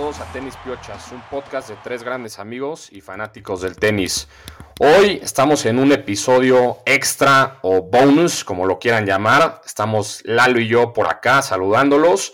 Todos a Tenis Piochas, un podcast de tres grandes amigos y fanáticos del tenis. Hoy estamos en un episodio extra o bonus, como lo quieran llamar. Estamos Lalo y yo por acá saludándolos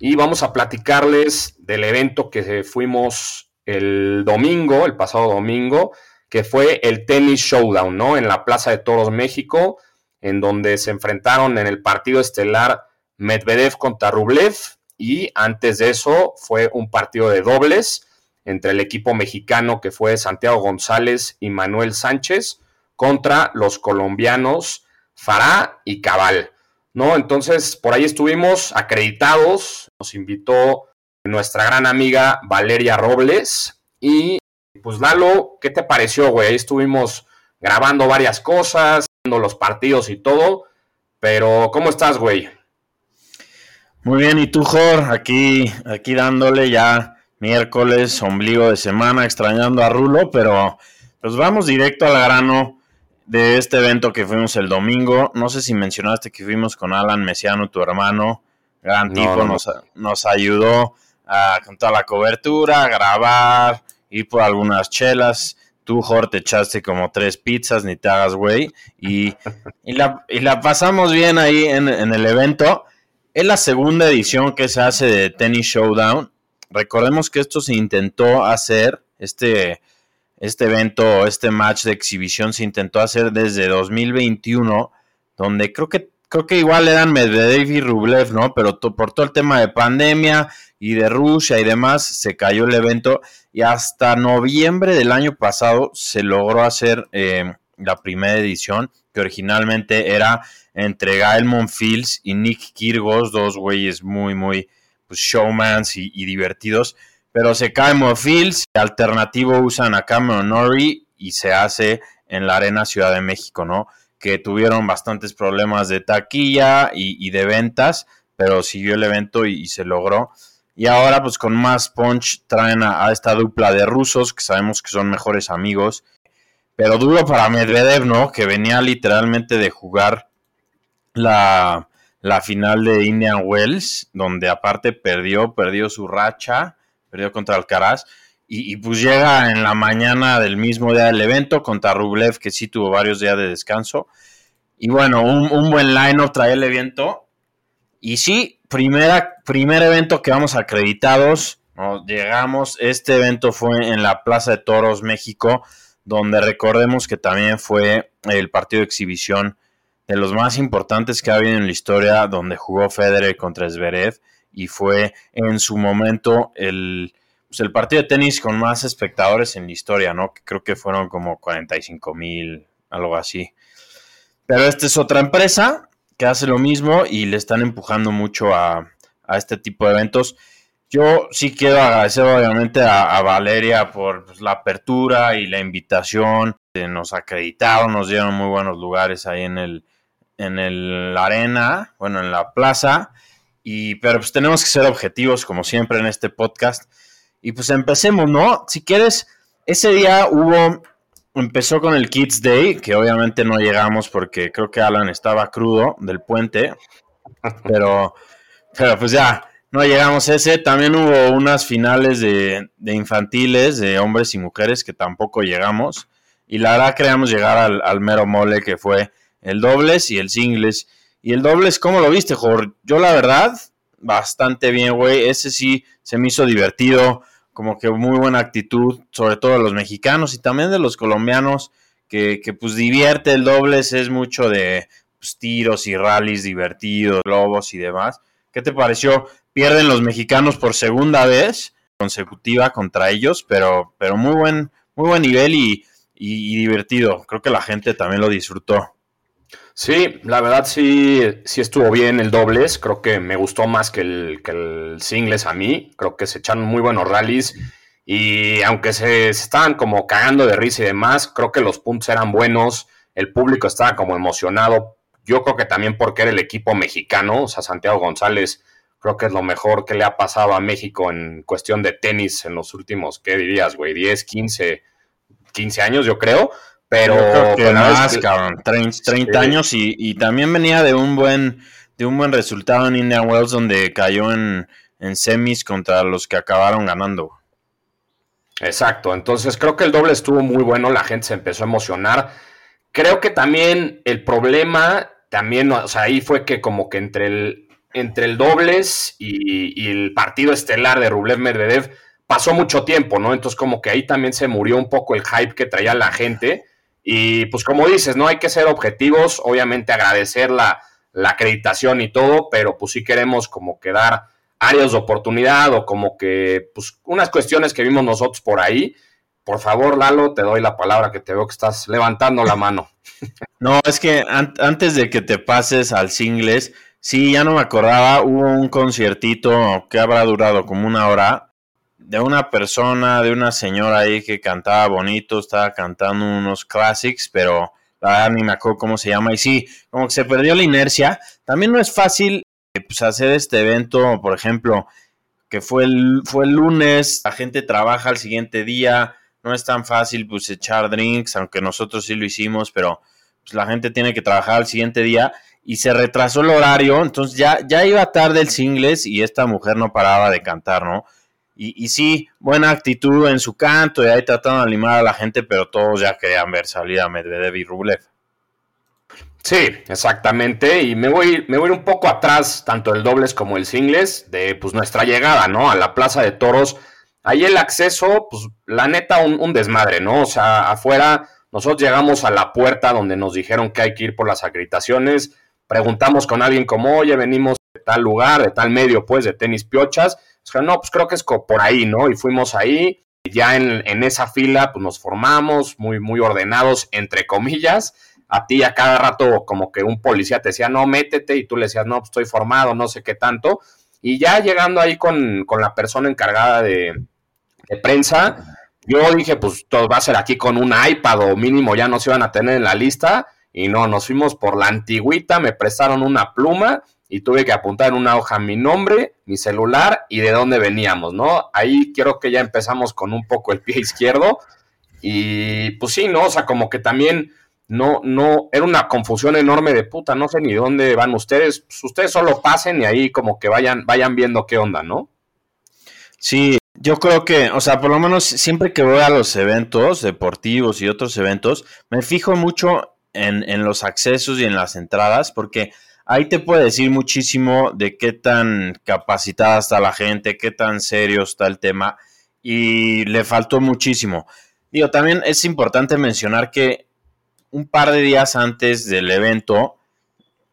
y vamos a platicarles del evento que fuimos el domingo, el pasado domingo, que fue el Tennis Showdown, ¿no? En la Plaza de Toros México, en donde se enfrentaron en el partido estelar Medvedev contra Rublev y antes de eso fue un partido de dobles entre el equipo mexicano que fue Santiago González y Manuel Sánchez contra los colombianos Fará y Cabal. ¿no? Entonces, por ahí estuvimos acreditados, nos invitó nuestra gran amiga Valeria Robles y pues Lalo, ¿qué te pareció, güey? Ahí estuvimos grabando varias cosas, viendo los partidos y todo, pero ¿cómo estás, güey? Muy bien, ¿y tú, Jor? Aquí, aquí dándole ya miércoles, ombligo de semana, extrañando a Rulo, pero pues vamos directo al grano de este evento que fuimos el domingo. No sé si mencionaste que fuimos con Alan Mesiano, tu hermano, gran tipo, Nos, nos, ayudó a, con toda la cobertura, a grabar, ir por algunas chelas. Tú, Jor, te echaste como tres pizzas, ni te hagas güey. Y, y, la, y la pasamos bien ahí en, en el evento. Es la segunda edición que se hace de Tennis Showdown. Recordemos que esto se intentó hacer, este, este evento, este match de exhibición se intentó hacer desde 2021, donde creo que, creo que igual eran Medvedev y Rublev, ¿no? Pero por todo el tema de pandemia y de Rusia y demás, se cayó el evento y hasta noviembre del año pasado se logró hacer eh, la primera edición, que originalmente era entre Gael Monfils y Nick Kirgos, dos güeyes muy, muy pues, showmans y, divertidos. Pero se cae Monfils, alternativo usan a Cameron Norrie y se hace en la Arena Ciudad de México, ¿no? Que tuvieron bastantes problemas de taquilla y, de ventas, pero siguió el evento y, se logró. Y ahora, pues con más punch, traen a, a, esta dupla de rusos que sabemos que son mejores amigos. Pero duro para Medvedev, ¿no? Que venía literalmente de jugar la, final de Indian Wells, donde aparte perdió, perdió su racha, perdió contra Alcaraz. Y, pues llega en la mañana del mismo día del evento contra Rublev, que sí tuvo varios días de descanso. Y bueno, un, buen line-up trae el evento. Y sí, primera, primer evento que vamos acreditados. Llegamos, este evento fue en la Plaza de Toros, México, donde recordemos que también fue el partido de exhibición de los más importantes que ha habido en la historia, donde jugó Federer contra Zverev y fue en su momento el, pues, el partido de tenis con más espectadores en la historia, ¿no? Creo que fueron como 45 mil, algo así. Pero esta es otra empresa que hace lo mismo y le están empujando mucho a, este tipo de eventos. Yo sí quiero agradecer obviamente a, Valeria por pues, la apertura y la invitación. Nos acreditaron, nos dieron muy buenos lugares ahí en el, en el arena, bueno, en la plaza, y pero pues tenemos que ser objetivos como siempre en este podcast. Y pues empecemos, ¿no? Si quieres, ese día hubo empezó con el Kids Day, que obviamente no llegamos porque creo que Alan estaba crudo del puente, pero pero pues ya no llegamos a ese. También hubo unas finales de, infantiles, de hombres y mujeres, que tampoco llegamos. Y la verdad queríamos llegar al, mero mole que fue el dobles y el singles. Y el dobles, ¿cómo lo viste, Jorge? Yo la verdad, bastante bien, güey. Ese sí se me hizo divertido, como que muy buena actitud, sobre todo de los mexicanos y también de los colombianos, que, que pues divierte el dobles, es mucho de pues, tiros y rallies divertidos, globos y demás. ¿Qué te pareció? Pierden los mexicanos por segunda vez consecutiva contra ellos, pero, pero muy buen, muy buen nivel y, y divertido. Creo que la gente también lo disfrutó. Sí, la verdad sí, sí estuvo bien el dobles. Creo que me gustó más que el, que el singles a mí. Creo que se echaron muy buenos rallies. Y aunque se, estaban como cagando de risa y demás, creo que los puntos eran buenos. El público estaba como emocionado. Yo creo que también porque era el equipo mexicano, o sea, Santiago González, creo que es lo mejor que le ha pasado a México en cuestión de tenis en los últimos, ¿qué dirías, güey? 10, 15, 15 años, yo creo. Pero que más, cabrón, 30, años y, también venía de un buen de un buen resultado en Indian Wells donde cayó en, en semis contra los que acabaron ganando. Exacto, entonces creo que el doble estuvo muy bueno, la gente se empezó a emocionar. Creo que también el problema, también, o sea, ahí fue que como que entre el, entre el dobles y, el partido estelar de Rublev Medvedev pasó mucho tiempo, ¿no? Entonces como que ahí también se murió un poco el hype que traía la gente. Y pues como dices, no hay que ser objetivos, obviamente agradecer la, la acreditación y todo, pero pues sí queremos como quedar áreas de oportunidad o como que, pues, unas cuestiones que vimos nosotros por ahí. Por favor, Lalo, te doy la palabra que te veo que estás levantando la mano. No, es que antes de que te pases al singles, sí, ya no me acordaba, hubo un conciertito que habrá durado como una hora de una persona, de una señora ahí que cantaba bonito, estaba cantando unos classics, pero la verdad ni me acuerdo cómo se llama. Y sí, como que se perdió la inercia. También no es fácil pues, hacer este evento, por ejemplo, que fue el, fue el lunes, la gente trabaja al siguiente día, no es tan fácil pues echar drinks, aunque nosotros sí lo hicimos, pero pues, la gente tiene que trabajar al siguiente día y se retrasó el horario, entonces ya, ya iba tarde el singles y esta mujer no paraba de cantar, ¿no? Y, sí, buena actitud en su canto y ahí tratando de animar a la gente, pero todos ya querían ver salir a Medvedev y Rublev. Sí, exactamente. Y me voy, me voy un poco atrás, tanto el dobles como el singles, de pues nuestra llegada, ¿no? A la Plaza de Toros. Ahí el acceso, pues la neta, un, desmadre, ¿no? O sea, afuera, nosotros llegamos a la puerta donde nos dijeron que hay que ir por las acreditaciones. Preguntamos con alguien como, oye, venimos de tal lugar, de tal medio, pues, de tenis piochas. Sea, no, pues creo que es por ahí, ¿no? Y fuimos ahí. Y ya en, en esa fila, pues nos formamos, muy, muy ordenados, entre comillas a ti a cada rato como que un policía te decía, no, métete, y tú le decías, no, pues estoy formado, no sé qué tanto. Y ya llegando ahí con, la persona encargada de, prensa, yo dije, pues todo va a ser aquí con un iPad o mínimo ya no se iban a tener en la lista. Y no, nos fuimos por la antigüita, me prestaron una pluma y tuve que apuntar en una hoja mi nombre, mi celular y de dónde veníamos, ¿no? Ahí quiero que ya empezamos con un poco el pie izquierdo. Y pues sí, ¿no? O sea, como que también no, no, era una confusión enorme de puta, no sé ni dónde van ustedes, pues ustedes solo pasen y ahí como que vayan, vayan viendo qué onda, ¿no? Sí, yo creo que, o sea, por lo menos siempre que voy a los eventos deportivos y otros eventos, me fijo mucho en, en los accesos y en las entradas, porque ahí te puede decir muchísimo de qué tan capacitada está la gente, qué tan serio está el tema, y le faltó muchísimo. Digo, también es importante mencionar que un par de días antes del evento,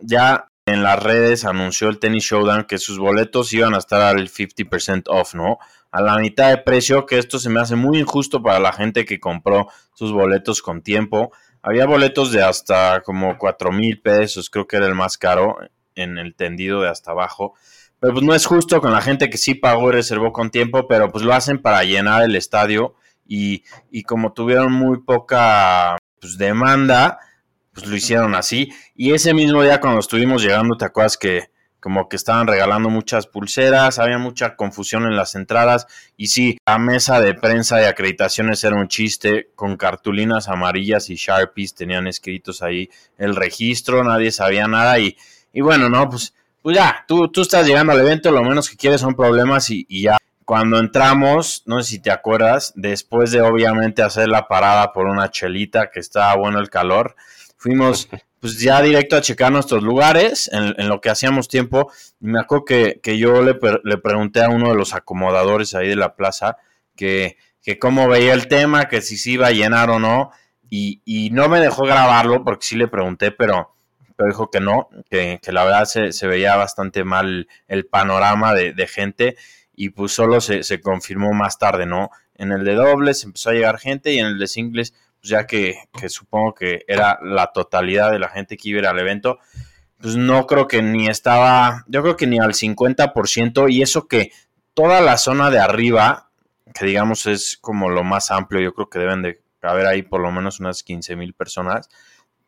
ya en las redes anunció el Tennis Showdown que sus boletos iban a estar al 50% off, ¿no? A la mitad de precio, que esto se me hace muy injusto para la gente que compró sus boletos con tiempo. Había boletos de hasta como 4 mil pesos, creo que era el más caro en el tendido de hasta abajo. Pero pues no es justo con la gente que sí pagó y reservó con tiempo, pero pues lo hacen para llenar el estadio y, y como tuvieron muy poca pues, demanda, pues lo hicieron así. Y ese mismo día cuando estuvimos llegando, ¿te acuerdas que como que estaban regalando muchas pulseras, había mucha confusión en las entradas y sí, la mesa de prensa de acreditaciones era un chiste con cartulinas amarillas y sharpies tenían escritos ahí el registro, nadie sabía nada y, y bueno, no, pues, pues ya, tú, tú estás llegando al evento, lo menos que quieres son problemas y, y ya. Cuando entramos, no sé si te acuerdas, después de obviamente hacer la parada por una chelita, que estaba bueno el calor, fuimos pues ya directo a checar nuestros lugares en, lo que hacíamos tiempo. Y me acuerdo que, yo le, le, pregunté a uno de los acomodadores ahí de la plaza que, que cómo veía el tema, que si se iba a llenar o no. Y, y, no me dejó grabarlo porque sí le pregunté, pero, pero dijo que no, que, que la verdad se, se, veía bastante mal el panorama de, de gente y pues solo se, confirmó más tarde, ¿no? En el de dobles empezó a llegar gente y en el de singles, pues ya que, supongo que era la totalidad de la gente que iba a ir al evento, pues no creo que ni estaba, yo creo que ni al 50% y eso que toda la zona de arriba, que digamos es como lo más amplio, yo creo que deben de haber ahí por lo menos unas 15 mil personas,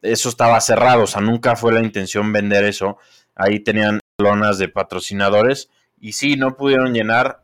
eso estaba cerrado, o sea, nunca fue la intención vender eso, ahí tenían lonas de patrocinadores y sí, no pudieron llenar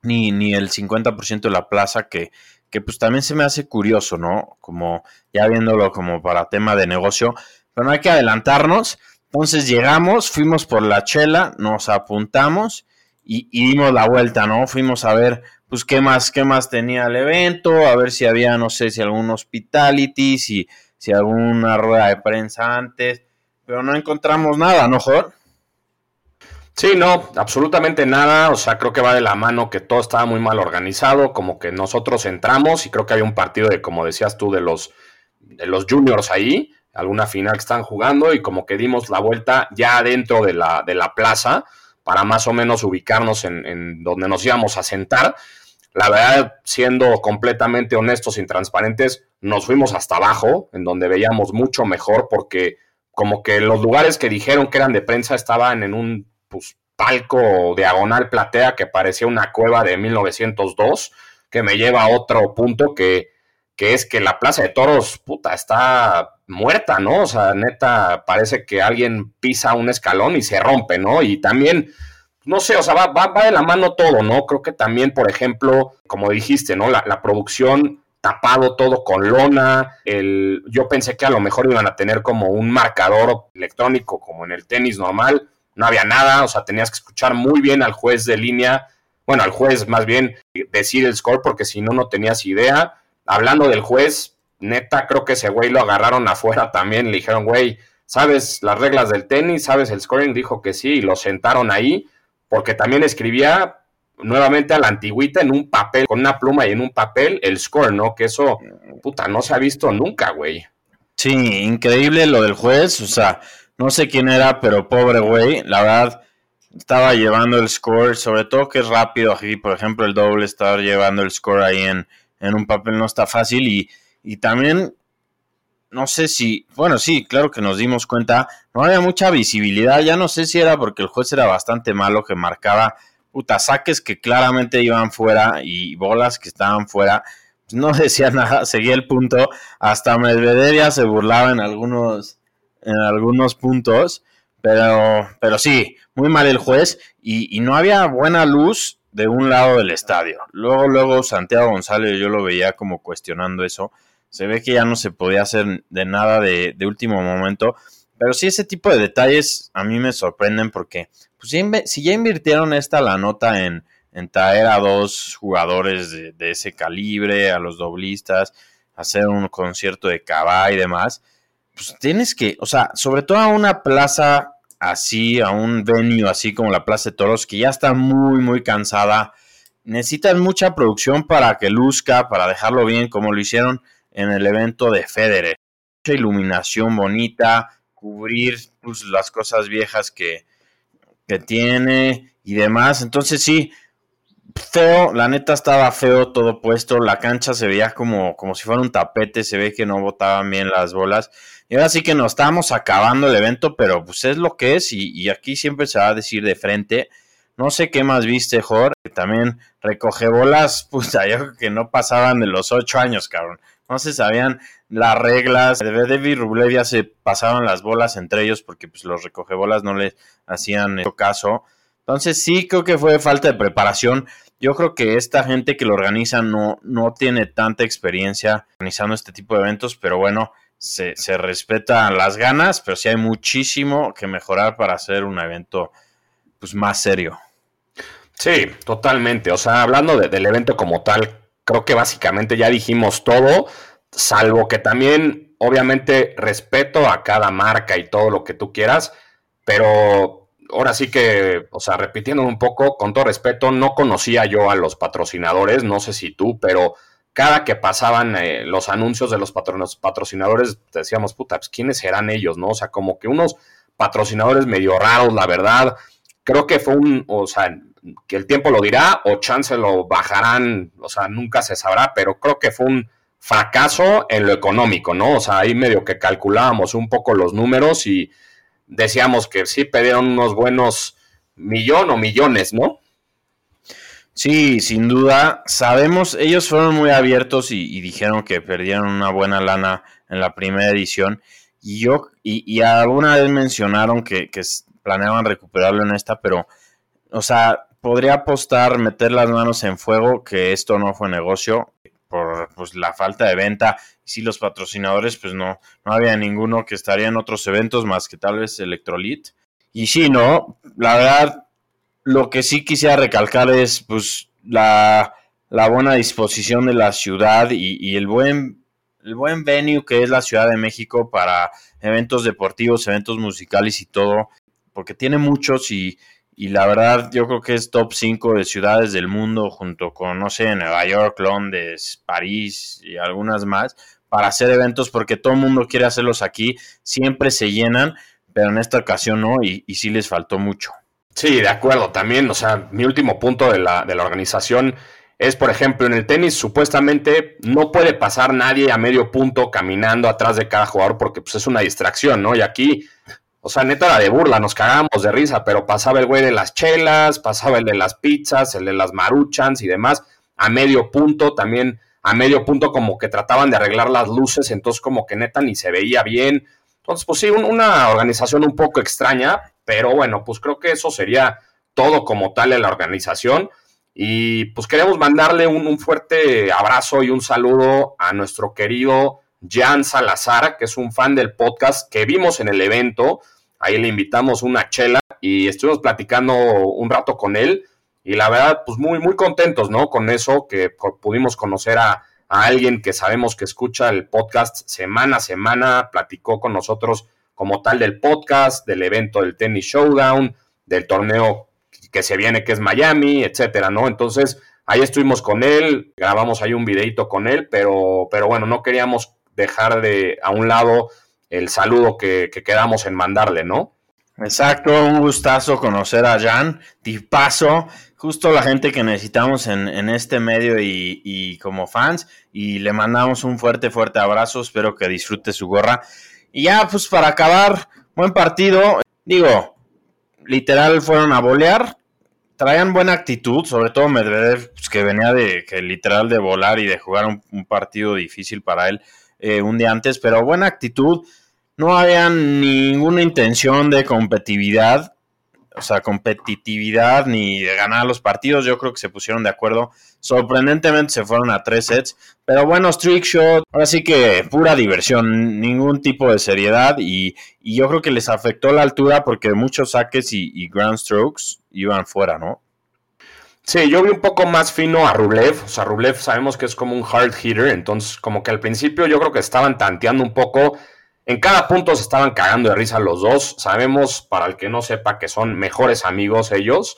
ni, ni el 50% de la plaza, que, que pues también se me hace curioso, ¿no? Como ya viéndolo como para tema de negocio, pero no hay que adelantarnos. Entonces llegamos, fuimos por la chela, nos apuntamos y, dimos la vuelta, ¿no? Fuimos a ver, pues, qué más, qué más tenía el evento, a ver si había, no sé, si algún hospitality, si, si alguna rueda de prensa antes, pero no encontramos nada, ¿no, Jorge? Sí, no, absolutamente nada. O sea, creo que va de la mano que todo estaba muy mal organizado, como que nosotros entramos y creo que había un partido de, como decías tú, de los, de los juniors ahí, alguna final que están jugando y como que dimos la vuelta ya dentro de la, de la plaza para más o menos ubicarnos en, donde nos íbamos a sentar. La verdad, siendo completamente honestos y transparentes, nos fuimos hasta abajo, en donde veíamos mucho mejor, porque como que los lugares que dijeron que eran de prensa estaban en un pues, palco diagonal platea que parecía una cueva de 1902, que me lleva a otro punto que, que es que la Plaza de Toros, puta, está muerta, ¿no? O sea, neta, parece que alguien pisa un escalón y se rompe, ¿no? Y también, no sé, o sea, va, va, de la mano todo, ¿no? Creo que también, por ejemplo, como dijiste, ¿no? La, producción tapado todo con lona, el, yo pensé que a lo mejor iban a tener como un marcador electrónico como en el tenis normal, no había nada, o sea, tenías que escuchar muy bien al juez de línea, bueno, al juez más bien decir el score porque si no, no tenías idea. Hablando del juez, neta, creo que ese güey lo agarraron afuera también. Le dijeron, güey, ¿sabes las reglas del tenis? ¿Sabes el scoring? Dijo que sí, y lo sentaron ahí, porque también escribía nuevamente a la antigüita en un papel, con una pluma y en un papel, el score, ¿no? Que eso, puta, no se ha visto nunca, güey. Sí, increíble lo del juez, o sea, no sé quién era, pero pobre güey, la verdad, estaba llevando el score, sobre todo que es rápido, aquí, por ejemplo, el doble, estar llevando el score ahí en, en un papel no está fácil y y también, no sé si, bueno, sí, claro que nos dimos cuenta, no había mucha visibilidad, ya no sé si era porque el juez era bastante malo que marcaba puta saques que claramente iban fuera y bolas que estaban fuera. Pues no decía nada, seguía el punto. Hasta Medvedev ya se burlaba en algunos, en algunos puntos. Pero, pero sí, muy mal el juez y, y, no había buena luz de un lado del estadio. Luego, luego Santiago González yo lo veía como cuestionando eso se ve que ya no se podía hacer de nada de, último momento. Pero sí, ese tipo de detalles a mí me sorprenden porque pues, si, ya invirtieron esta la nota en, en traer a dos jugadores de, ese calibre, a los doblistas, hacer un concierto de Cabá y demás, pues tienes que, o sea, sobre todo a una plaza así, a un venue así como la Plaza de Toros, que ya está muy, muy cansada, necesitan mucha producción para que luzca, para dejarlo bien como lo hicieron en el evento de Federer. Mucha iluminación bonita, cubrir pues, las cosas viejas que, que tiene y demás. Entonces sí, feo, la neta estaba feo todo puesto, la cancha se veía como, como si fuera un tapete, se ve que no botaban bien las bolas. Y ahora sí que nos estábamos acabando el evento, pero pues es lo que es y, y aquí siempre se va a decir de frente. No sé qué más viste, Jor. También recoge bolas, pues yo que no pasaban de los ocho años, cabrón no se sabían las reglas. De David Rublev ya se pasaban las bolas entre ellos porque pues, los recogebolas no le hacían caso. Entonces sí creo que fue falta de preparación. Yo creo que esta gente que lo organiza no, no tiene tanta experiencia organizando este tipo de eventos, pero bueno, se, respetan las ganas, pero sí hay muchísimo que mejorar para hacer un evento pues, más serio. Sí, totalmente. O sea, hablando del evento como tal, creo que básicamente ya dijimos todo, salvo que también, obviamente, respeto a cada marca y todo lo que tú quieras, pero ahora sí que, o sea, repitiendo un poco, con todo respeto, no conocía yo a los patrocinadores, no sé si tú, pero cada que pasaban eh, los anuncios de los patrocinadores, decíamos, puta, pues quiénes serán ellos, ¿no? O sea, como que unos patrocinadores medio raros, la verdad. Creo que fue un, o sea, que el tiempo lo dirá o chance lo bajarán, o sea, nunca se sabrá, pero creo que fue un fracaso en lo económico, ¿no? O sea, ahí medio que calculábamos un poco los números y decíamos que sí perdieron unos buenos millón o millones, ¿no? Sí, sin duda. Sabemos, ellos fueron muy abiertos y, dijeron que perdieron una buena lana en la primera edición. Y yo, y, y alguna vez mencionaron que, que planeaban recuperarlo en esta, pero, o sea, podría apostar, meter las manos en fuego, que esto no fue negocio por pues, la falta de venta. Y si los patrocinadores, pues no, no había ninguno que estaría en otros eventos más que tal vez Electrolit. Y sí, no, la verdad, lo que sí quisiera recalcar es pues la, buena disposición de la ciudad y, el buen el buen venue que es la Ciudad de México para eventos deportivos, eventos musicales y todo, porque tiene muchos y, y la verdad yo creo que es top 5 de ciudades del mundo junto con, no sé, Nueva York, Londres, París y algunas más para hacer eventos porque todo el mundo quiere hacerlos aquí, siempre se llenan, pero en esta ocasión no y, y sí les faltó mucho. Sí, de acuerdo, también, o sea, mi último punto de la, de la organización es, por ejemplo, en el tenis supuestamente no puede pasar nadie a medio punto caminando atrás de cada jugador porque pues, es una distracción, ¿no? Y aquí o sea, neta era de burla, nos cagábamos de risa, pero pasaba el güey de las chelas, pasaba el de las pizzas, el de las maruchans y demás, a medio punto también, a medio punto como que trataban de arreglar las luces, entonces como que neta ni se veía bien. Entonces, pues sí, una organización un poco extraña, pero bueno, pues creo que eso sería todo como tal en la organización. Y pues queremos mandarle un, un fuerte abrazo y un saludo a nuestro querido Jan Salazar, que es un fan del podcast que vimos en el evento Ahí le invitamos una chela y estuvimos platicando un rato con él. Y la verdad, pues muy, muy contentos, ¿no? Con eso, que pudimos conocer a, alguien que sabemos que escucha el podcast semana a semana, platicó con nosotros como tal del podcast, del evento del Tennis Showdown, del torneo que se viene que es Miami, etcétera, ¿no? Entonces, ahí estuvimos con él, grabamos ahí un videito con él, pero, pero bueno, no queríamos dejar de a un lado el saludo que, quedamos en mandarle, ¿no? Exacto, un gustazo conocer a Jan, tipazo, justo la gente que necesitamos en, este medio y, como fans, y le mandamos un fuerte, fuerte abrazo, espero que disfrute su gorra. Y ya, pues para acabar, buen partido, digo, literal fueron a bolear, traían buena actitud, sobre todo Medvedev, pues, que venía de, que literal de volar y de jugar un, partido difícil para él eh, un día antes, pero buena actitud no había ninguna intención de competitividad, o sea, competitividad ni de ganar los partidos. Yo creo que se pusieron de acuerdo. Sorprendentemente se fueron a tres sets, pero bueno, trick shot, ahora sí que pura diversión, ningún tipo de seriedad y, yo creo que les afectó la altura porque muchos saques y, y ground strokes iban fuera, ¿no? Sí, yo vi un poco más fino a Rublev. O sea, Rublev sabemos que es como un hard hitter. Entonces, como que al principio yo creo que estaban tanteando un poco en cada punto se estaban cagando de risa los dos. Sabemos, para el que no sepa, que son mejores amigos ellos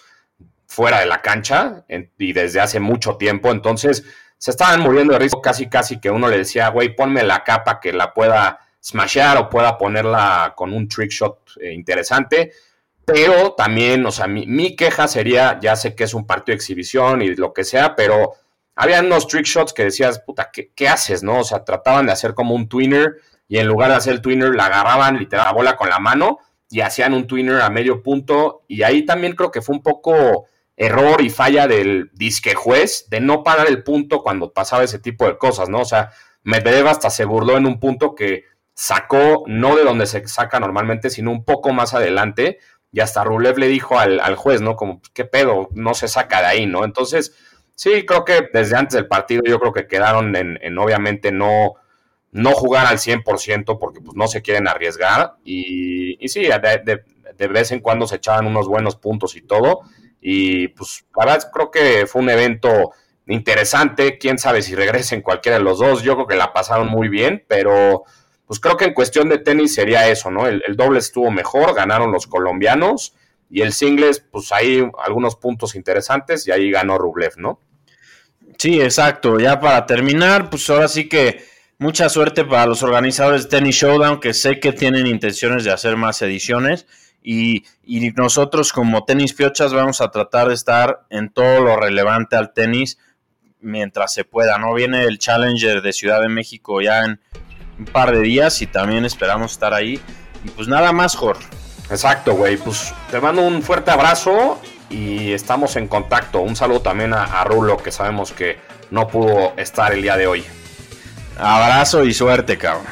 fuera de la cancha y desde hace mucho tiempo. Entonces se estaban muriendo de risa casi casi que uno le decía, güey, ponme la capa que la pueda smashear o pueda ponerla con un trick shot eh, interesante. Pero también, o sea, mi, queja sería, ya sé que es un partido de exhibición y lo que sea, pero había unos trick shots que decías, puta, ¿qué, ¿qué, haces, no? O sea, trataban de hacer como un twinner y en lugar de hacer el twinner la agarraban literal la bola con la mano y hacían un twinner a medio punto y ahí también creo que fue un poco error y falla del disque juez de no parar el punto cuando pasaba ese tipo de cosas, ¿no? O sea, Medvedev hasta se burló en un punto que sacó no de donde se saca normalmente, sino un poco más adelante y hasta Rublev le dijo al, juez, ¿no? Como, ¿qué pedo? No se saca de ahí, ¿no? Entonces, sí, creo que desde antes del partido yo creo que quedaron en, en obviamente no no jugar al 100% porque pues, no se quieren arriesgar. Y, sí, de, vez en cuando se echaban unos buenos puntos y todo. Y pues la verdad creo que fue un evento interesante. Quién sabe si regresen cualquiera de los dos. Yo creo que la pasaron muy bien, pero pues creo que en cuestión de tenis sería eso, ¿no? El, el doble estuvo mejor, ganaron los colombianos. Y el singles, pues hay algunos puntos interesantes y ahí ganó Rublev, ¿no? Sí, exacto. Ya para terminar, pues ahora sí que Mucha suerte para los organizadores de Tennis Showdown, que sé que tienen intenciones de hacer más ediciones. Y, nosotros como Tenis Piochas vamos a tratar de estar en todo lo relevante al tenis mientras se pueda. ¿no? Viene el Challenger de Ciudad de México ya en un par de días y también esperamos estar ahí. Y pues nada más, Jorge. Exacto, güey. Pues te mando un fuerte abrazo y estamos en contacto. Un saludo también a, a Rulo, que sabemos que no pudo estar el día de hoy. Abrazo y suerte, cabrón.